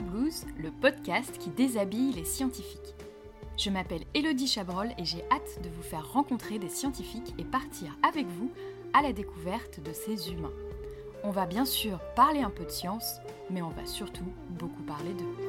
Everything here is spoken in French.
blouse, le podcast qui déshabille les scientifiques. Je m'appelle Elodie Chabrol et j'ai hâte de vous faire rencontrer des scientifiques et partir avec vous à la découverte de ces humains. On va bien sûr parler un peu de science, mais on va surtout beaucoup parler d'eux.